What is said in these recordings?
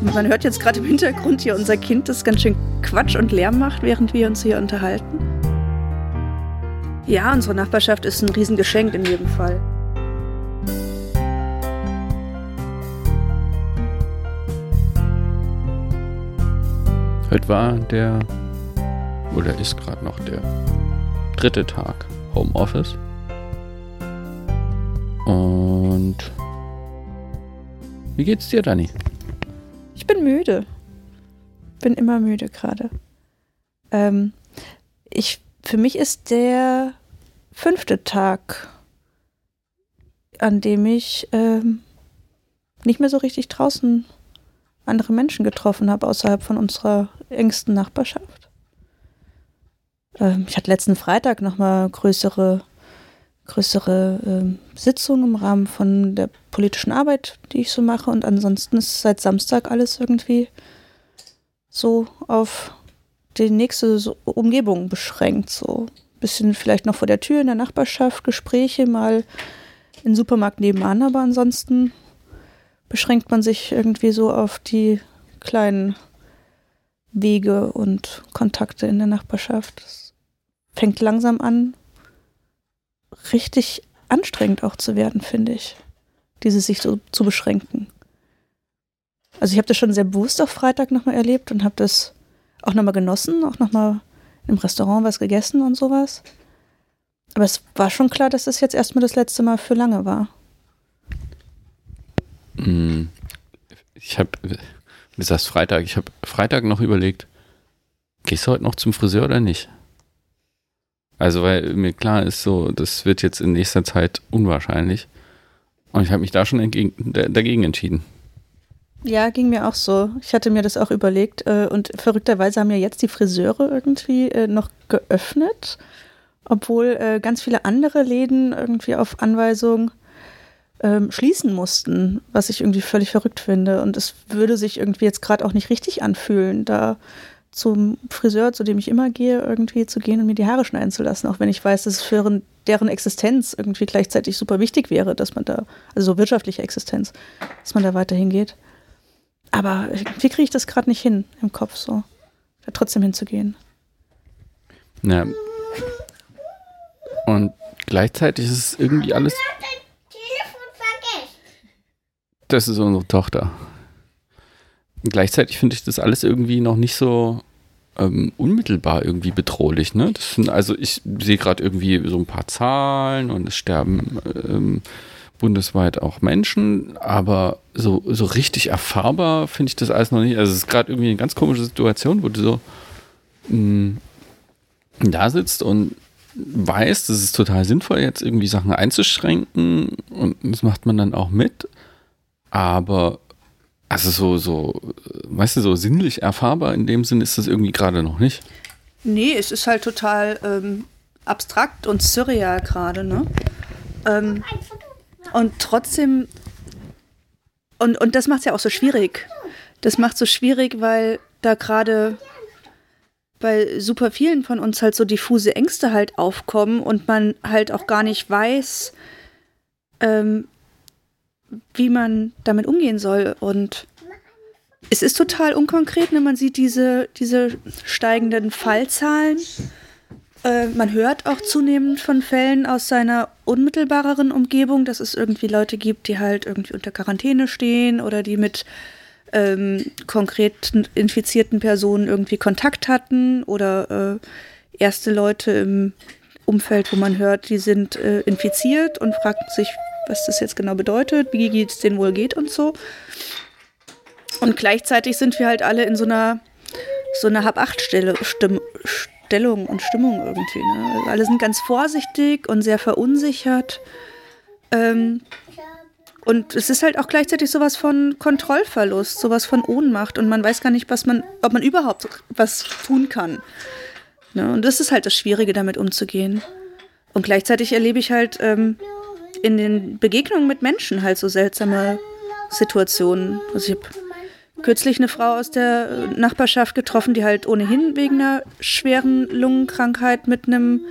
Man hört jetzt gerade im Hintergrund hier unser Kind, das ganz schön Quatsch und Lärm macht, während wir uns hier unterhalten. Ja, unsere Nachbarschaft ist ein Riesengeschenk in jedem Fall. Heute war der, oder ist gerade noch der dritte Tag Homeoffice. Und wie geht's dir, Dani? Müde. Bin immer müde gerade. Ähm, ich, für mich ist der fünfte Tag, an dem ich ähm, nicht mehr so richtig draußen andere Menschen getroffen habe, außerhalb von unserer engsten Nachbarschaft. Ähm, ich hatte letzten Freitag nochmal größere, größere ähm, Sitzungen im Rahmen von der politischen Arbeit, die ich so mache. Und ansonsten ist seit Samstag alles irgendwie so auf die nächste Umgebung beschränkt. So ein bisschen vielleicht noch vor der Tür in der Nachbarschaft, Gespräche mal im Supermarkt nebenan, aber ansonsten beschränkt man sich irgendwie so auf die kleinen Wege und Kontakte in der Nachbarschaft. Es fängt langsam an, richtig anstrengend auch zu werden, finde ich. Dieses sich so zu beschränken. Also ich habe das schon sehr bewusst auf Freitag nochmal erlebt und habe das auch nochmal genossen, auch nochmal im Restaurant was gegessen und sowas. Aber es war schon klar, dass das jetzt erstmal das letzte Mal für lange war. Hm. Ich habe, du sagst Freitag, ich habe Freitag noch überlegt, gehst du heute noch zum Friseur oder nicht? Also, weil mir klar ist, so, das wird jetzt in nächster Zeit unwahrscheinlich. Und ich habe mich da schon entgegen, dagegen entschieden. Ja, ging mir auch so. Ich hatte mir das auch überlegt. Äh, und verrückterweise haben ja jetzt die Friseure irgendwie äh, noch geöffnet, obwohl äh, ganz viele andere Läden irgendwie auf Anweisung ähm, schließen mussten, was ich irgendwie völlig verrückt finde. Und es würde sich irgendwie jetzt gerade auch nicht richtig anfühlen, da zum Friseur, zu dem ich immer gehe, irgendwie zu gehen und mir die Haare schneiden zu lassen, auch wenn ich weiß, dass es für deren Existenz irgendwie gleichzeitig super wichtig wäre, dass man da, also so wirtschaftliche Existenz, dass man da weiterhin geht. Aber wie kriege ich das gerade nicht hin im Kopf so, da trotzdem hinzugehen? Ja. Und gleichzeitig ist es irgendwie alles das ist unsere Tochter. Gleichzeitig finde ich das alles irgendwie noch nicht so ähm, unmittelbar irgendwie bedrohlich. Ne? Das sind, also ich sehe gerade irgendwie so ein paar Zahlen und es sterben ähm, bundesweit auch Menschen, aber so, so richtig erfahrbar finde ich das alles noch nicht. Also es ist gerade irgendwie eine ganz komische Situation, wo du so mh, mm, da sitzt und weißt, es ist total sinnvoll, jetzt irgendwie Sachen einzuschränken und das macht man dann auch mit. Aber also so, so, weißt du, so sinnlich erfahrbar in dem Sinn ist das irgendwie gerade noch nicht. Nee, es ist halt total ähm, abstrakt und surreal gerade, ne? Ähm, und trotzdem, und, und das macht es ja auch so schwierig. Das macht es so schwierig, weil da gerade bei super vielen von uns halt so diffuse Ängste halt aufkommen und man halt auch gar nicht weiß, ähm, wie man damit umgehen soll. Und es ist total unkonkret, ne? man sieht diese, diese steigenden Fallzahlen. Äh, man hört auch zunehmend von Fällen aus seiner unmittelbareren Umgebung, dass es irgendwie Leute gibt, die halt irgendwie unter Quarantäne stehen oder die mit ähm, konkret infizierten Personen irgendwie Kontakt hatten oder äh, erste Leute im Umfeld, wo man hört, die sind äh, infiziert und fragt sich, was das jetzt genau bedeutet, wie es denen wohl geht und so. Und gleichzeitig sind wir halt alle in so einer so einer Hab-Acht-Stellung und Stimmung irgendwie. Ne? Also alle sind ganz vorsichtig und sehr verunsichert. Ähm, und es ist halt auch gleichzeitig sowas von Kontrollverlust, sowas von Ohnmacht und man weiß gar nicht, was man, ob man überhaupt was tun kann. Ne? Und das ist halt das Schwierige, damit umzugehen. Und gleichzeitig erlebe ich halt ähm, in den Begegnungen mit Menschen halt so seltsame Situationen. Also ich habe kürzlich eine Frau aus der Nachbarschaft getroffen, die halt ohnehin wegen einer schweren Lungenkrankheit mit einem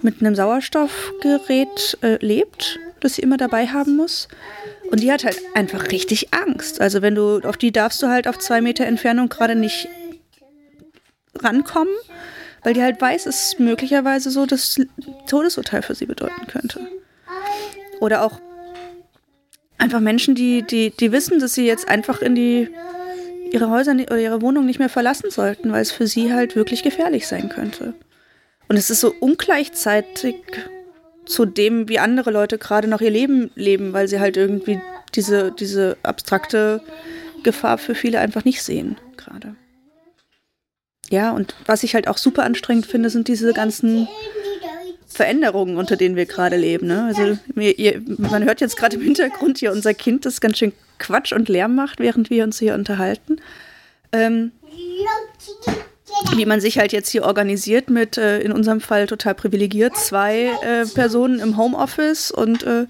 mit einem Sauerstoffgerät äh, lebt das sie immer dabei haben muss. Und die hat halt einfach richtig Angst. Also wenn du, auf die darfst du halt auf zwei Meter Entfernung gerade nicht rankommen, weil die halt weiß, es möglicherweise so das Todesurteil für sie bedeuten könnte. Oder auch einfach Menschen, die, die, die wissen, dass sie jetzt einfach in die ihre Häuser oder ihre Wohnung nicht mehr verlassen sollten, weil es für sie halt wirklich gefährlich sein könnte. Und es ist so ungleichzeitig zu dem, wie andere Leute gerade noch ihr Leben leben, weil sie halt irgendwie diese, diese abstrakte Gefahr für viele einfach nicht sehen gerade. Ja, und was ich halt auch super anstrengend finde, sind diese ganzen Veränderungen, unter denen wir gerade leben. Ne? Also ihr, man hört jetzt gerade im Hintergrund hier unser Kind, das ganz schön Quatsch und Lärm macht, während wir uns hier unterhalten. Ähm, wie man sich halt jetzt hier organisiert mit, äh, in unserem Fall total privilegiert, zwei äh, Personen im Homeoffice und äh,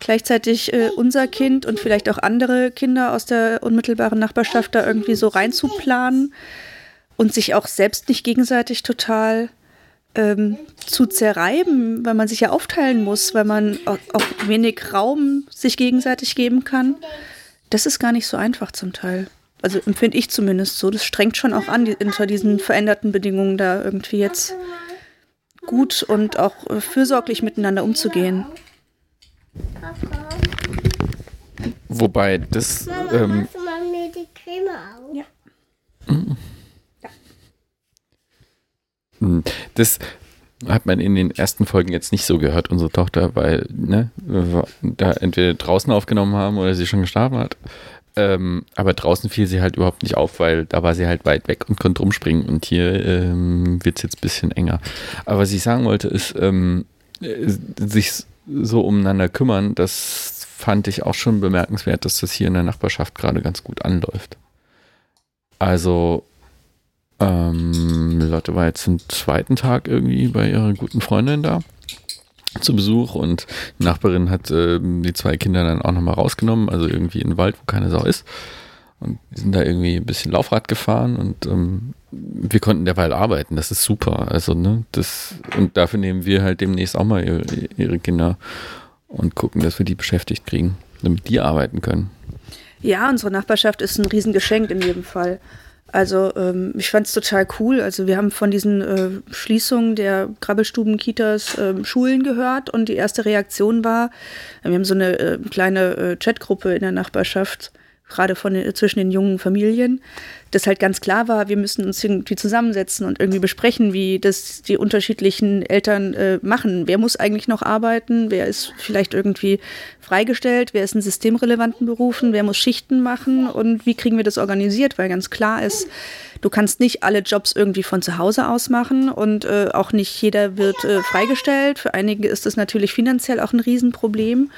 gleichzeitig äh, unser Kind und vielleicht auch andere Kinder aus der unmittelbaren Nachbarschaft da irgendwie so reinzuplanen und sich auch selbst nicht gegenseitig total ähm, zu zerreiben, weil man sich ja aufteilen muss, weil man auch, wenig Raum sich gegenseitig geben kann. Das ist gar nicht so einfach zum Teil. Also empfinde ich zumindest so. Das strengt schon auch an, die, unter diesen veränderten Bedingungen da irgendwie jetzt gut und auch äh, fürsorglich miteinander umzugehen. Wobei das. Ähm, machst du mal mir die Creme auf? Ja. Hm, Das hat man in den ersten Folgen jetzt nicht so gehört, unsere Tochter, weil ne, da entweder draußen aufgenommen haben oder sie schon geschlafen hat. Ähm, aber draußen fiel sie halt überhaupt nicht auf, weil da war sie halt weit weg und konnte rumspringen. Und hier ähm, wird es jetzt ein bisschen enger. Aber was ich sagen wollte, ist, ähm, äh, sich so umeinander kümmern, das fand ich auch schon bemerkenswert, dass das hier in der Nachbarschaft gerade ganz gut anläuft. Also ähm, Lotte war jetzt den zweiten Tag irgendwie bei ihrer guten Freundin da zu Besuch und die Nachbarin hat ähm, die zwei Kinder dann auch nochmal rausgenommen, also irgendwie in den Wald, wo keine Sau ist. Und die sind da irgendwie ein bisschen Laufrad gefahren und ähm, wir konnten derweil arbeiten. Das ist super. Also, ne, das, und dafür nehmen wir halt demnächst auch mal ihre, ihre Kinder und gucken, dass wir die beschäftigt kriegen, damit die arbeiten können. Ja, unsere Nachbarschaft ist ein Riesengeschenk in jedem Fall. Also ähm, ich fand es total cool. Also wir haben von diesen äh, Schließungen der Krabbelstuben, Kitas, ähm, Schulen gehört und die erste Reaktion war, wir haben so eine äh, kleine äh, Chatgruppe in der Nachbarschaft, gerade von den, zwischen den jungen Familien, dass halt ganz klar war, wir müssen uns irgendwie zusammensetzen und irgendwie besprechen, wie das die unterschiedlichen Eltern äh, machen. Wer muss eigentlich noch arbeiten? Wer ist vielleicht irgendwie freigestellt? Wer ist in systemrelevanten Berufen? Wer muss Schichten machen? Und wie kriegen wir das organisiert? Weil ganz klar ist, du kannst nicht alle Jobs irgendwie von zu Hause aus machen und äh, auch nicht jeder wird äh, freigestellt. Für einige ist das natürlich finanziell auch ein Riesenproblem,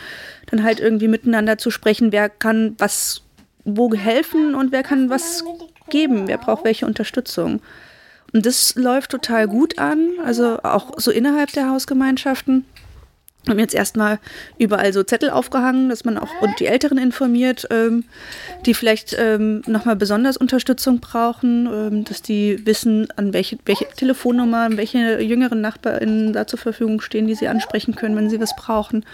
dann halt irgendwie miteinander zu sprechen, wer kann was wo helfen und wer kann was geben, wer braucht welche Unterstützung. Und das läuft total gut an, also auch so innerhalb der Hausgemeinschaften. Wir haben jetzt erstmal überall so Zettel aufgehangen, dass man auch und die Älteren informiert, ähm, die vielleicht ähm, nochmal besonders Unterstützung brauchen, ähm, dass die wissen, an welche, welche Telefonnummer, welche jüngeren NachbarInnen da zur Verfügung stehen, die sie ansprechen können, wenn sie was brauchen.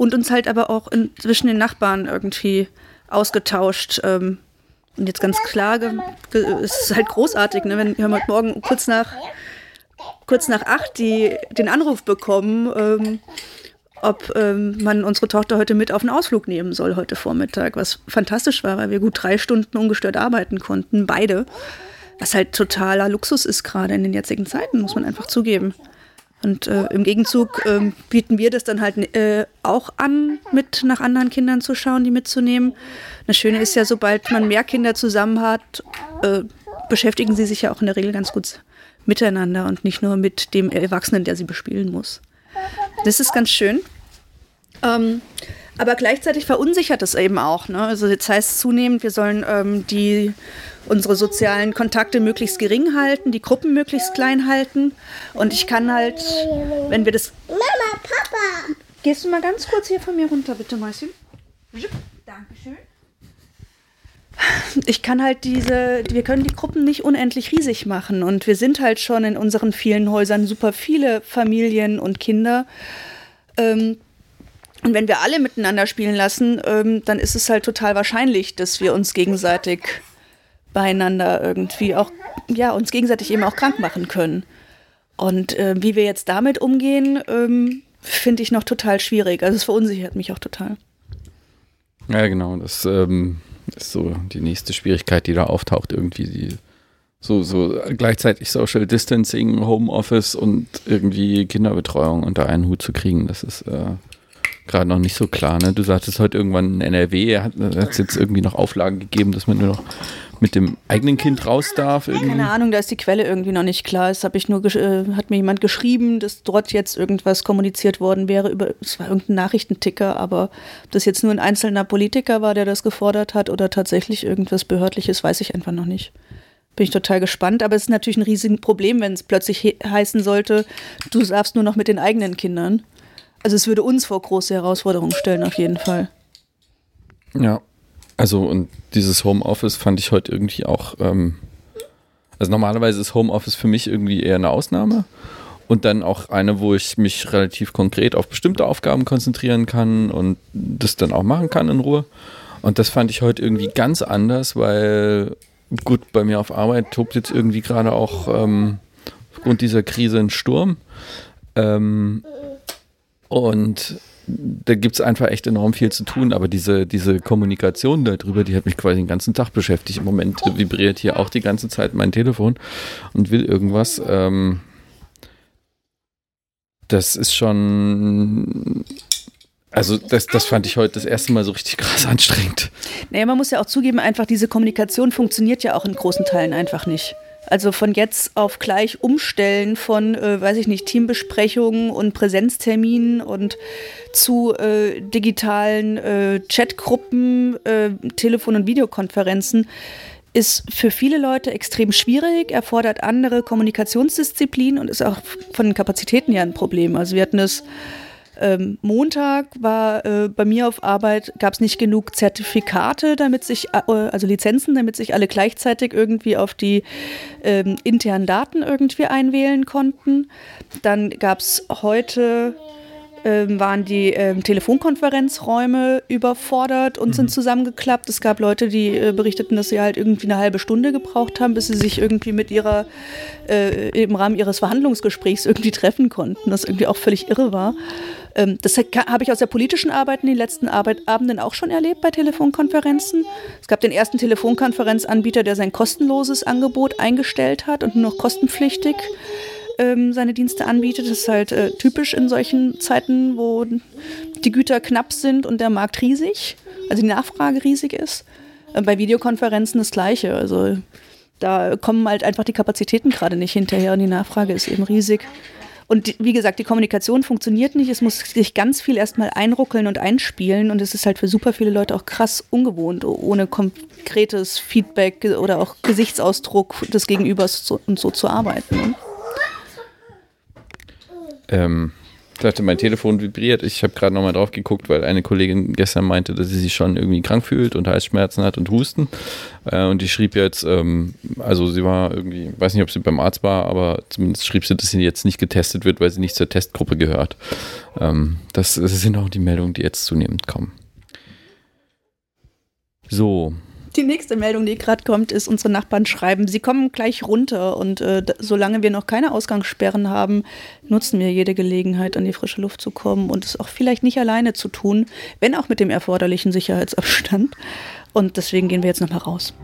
Und uns halt aber auch in, zwischen den Nachbarn irgendwie ausgetauscht. Ähm, und jetzt ganz klar, es ist halt großartig, ne? wenn wir heute Morgen kurz nach, kurz nach acht die, den Anruf bekommen, ähm, ob ähm, man unsere Tochter heute mit auf einen Ausflug nehmen soll, heute Vormittag, was fantastisch war, weil wir gut drei Stunden ungestört arbeiten konnten, beide. Was halt totaler Luxus ist gerade in den jetzigen Zeiten, muss man einfach zugeben. Und äh, im Gegenzug äh, bieten wir das dann halt äh, auch an, mit nach anderen Kindern zu schauen, die mitzunehmen. Das Schöne ist ja, sobald man mehr Kinder zusammen hat, äh, beschäftigen sie sich ja auch in der Regel ganz gut miteinander und nicht nur mit dem Erwachsenen, der sie bespielen muss. Das ist ganz schön. Ähm, aber gleichzeitig verunsichert es eben auch. Ne? Also jetzt heißt es zunehmend, wir sollen ähm, die, unsere sozialen Kontakte möglichst gering halten, die Gruppen möglichst klein halten. Und ich kann halt, wenn wir das... Mama, Papa! Gehst du mal ganz kurz hier von mir runter, bitte, Mäuschen? Dankeschön. Ich kann halt diese, wir können die Gruppen nicht unendlich riesig machen. Und wir sind halt schon in unseren vielen Häusern super viele Familien und Kinder. Ähm, Und wenn wir alle miteinander spielen lassen, ähm, dann ist es halt total wahrscheinlich, dass wir uns gegenseitig beieinander irgendwie auch, ja, uns gegenseitig eben auch krank machen können. Und äh, wie wir jetzt damit umgehen, ähm, finde ich noch total schwierig. Also es verunsichert mich auch total. Ja, genau. Das ähm, ist so die nächste Schwierigkeit, die da auftaucht, irgendwie die so, so gleichzeitig Social Distancing, Homeoffice und irgendwie Kinderbetreuung unter einen Hut zu kriegen. Das ist äh, gerade noch nicht so klar. Ne? Du sagtest heute irgendwann in NRW, hat es jetzt irgendwie noch Auflagen gegeben, dass man nur noch mit dem eigenen Kind raus darf? Irgendwie? Keine Ahnung, da ist die Quelle irgendwie noch nicht klar. Es habe ich nur äh, hat mir jemand geschrieben, dass dort jetzt irgendwas kommuniziert worden wäre über es war irgendein Nachrichtenticker, aber ob das jetzt nur ein einzelner Politiker war, der das gefordert hat oder tatsächlich irgendwas behördliches, weiß ich einfach noch nicht. Bin ich total gespannt, aber es ist natürlich ein riesiges Problem, wenn es plötzlich he heißen sollte, du darfst nur noch mit den eigenen Kindern. Also es würde uns vor große Herausforderungen stellen, auf jeden Fall. Ja, also und dieses Homeoffice fand ich heute irgendwie auch, ähm, also normalerweise ist Homeoffice für mich irgendwie eher eine Ausnahme und dann auch eine, wo ich mich relativ konkret auf bestimmte Aufgaben konzentrieren kann und das dann auch machen kann in Ruhe. Und das fand ich heute irgendwie ganz anders, weil gut, bei mir auf Arbeit tobt jetzt irgendwie gerade auch ähm, aufgrund dieser Krise ein Sturm. Ähm, und da gibt es einfach echt enorm viel zu tun, aber diese, diese Kommunikation darüber, die hat mich quasi den ganzen Tag beschäftigt. Im Moment vibriert hier auch die ganze Zeit mein Telefon und will irgendwas. Ähm, das ist schon. Also das, das fand ich heute das erste Mal so richtig krass anstrengend. Naja, man muss ja auch zugeben, einfach diese Kommunikation funktioniert ja auch in großen Teilen einfach nicht. Also von jetzt auf gleich umstellen von, äh, weiß ich nicht, Teambesprechungen und Präsenzterminen und zu äh, digitalen äh, Chatgruppen, äh, Telefon- und Videokonferenzen ist für viele Leute extrem schwierig, erfordert andere Kommunikationsdisziplinen und ist auch von den Kapazitäten ja ein Problem. Also wir hatten es ähm, Montag war äh, bei mir auf Arbeit, gab es nicht genug Zertifikate, damit sich, äh, also Lizenzen, damit sich alle gleichzeitig irgendwie auf die ähm, internen Daten irgendwie einwählen konnten. Dann gab es heute ähm, waren die ähm, Telefonkonferenzräume überfordert und mhm. sind zusammengeklappt. Es gab Leute, die äh, berichteten, dass sie halt irgendwie eine halbe Stunde gebraucht haben, bis sie sich irgendwie mit ihrer, äh, im Rahmen ihres Verhandlungsgesprächs irgendwie treffen konnten, das irgendwie auch völlig irre war. Ähm, das habe ich aus der politischen Arbeit in den letzten Arbeit Abenden auch schon erlebt bei Telefonkonferenzen. Es gab den ersten Telefonkonferenzanbieter, der sein kostenloses Angebot eingestellt hat und nur noch kostenpflichtig ähm, seine Dienste anbietet. Das ist halt äh, typisch in solchen Zeiten, wo die Güter knapp sind und der Markt riesig, also die Nachfrage riesig ist. Äh, bei Videokonferenzen das Gleiche. Also da kommen halt einfach die Kapazitäten gerade nicht hinterher und die Nachfrage ist eben riesig. Und wie gesagt, die Kommunikation funktioniert nicht. Es muss sich ganz viel erstmal einruckeln und einspielen. Und es ist halt für super viele Leute auch krass ungewohnt, ohne konkretes Feedback oder auch Gesichtsausdruck des Gegenübers und so zu arbeiten. Ne? Ähm, dachte, mein Telefon vibriert. Ich habe gerade nochmal drauf geguckt, weil eine Kollegin gestern meinte, dass sie sich schon irgendwie krank fühlt und Halsschmerzen hat und Husten. Äh, und die schrieb jetzt, ähm, also sie war irgendwie, weiß nicht, ob sie beim Arzt war, aber zumindest schrieb sie, dass sie jetzt nicht getestet wird, weil sie nicht zur Testgruppe gehört. Ähm, das, das sind auch die Meldungen, die jetzt zunehmend kommen. So, die nächste Meldung, die gerade kommt, ist, unsere Nachbarn schreiben, sie kommen gleich runter und äh, solange wir noch keine Ausgangssperren haben, nutzen wir jede Gelegenheit, an die frische Luft zu kommen und es auch vielleicht nicht alleine zu tun, wenn auch mit dem erforderlichen Sicherheitsabstand. Und deswegen gehen wir jetzt nochmal raus.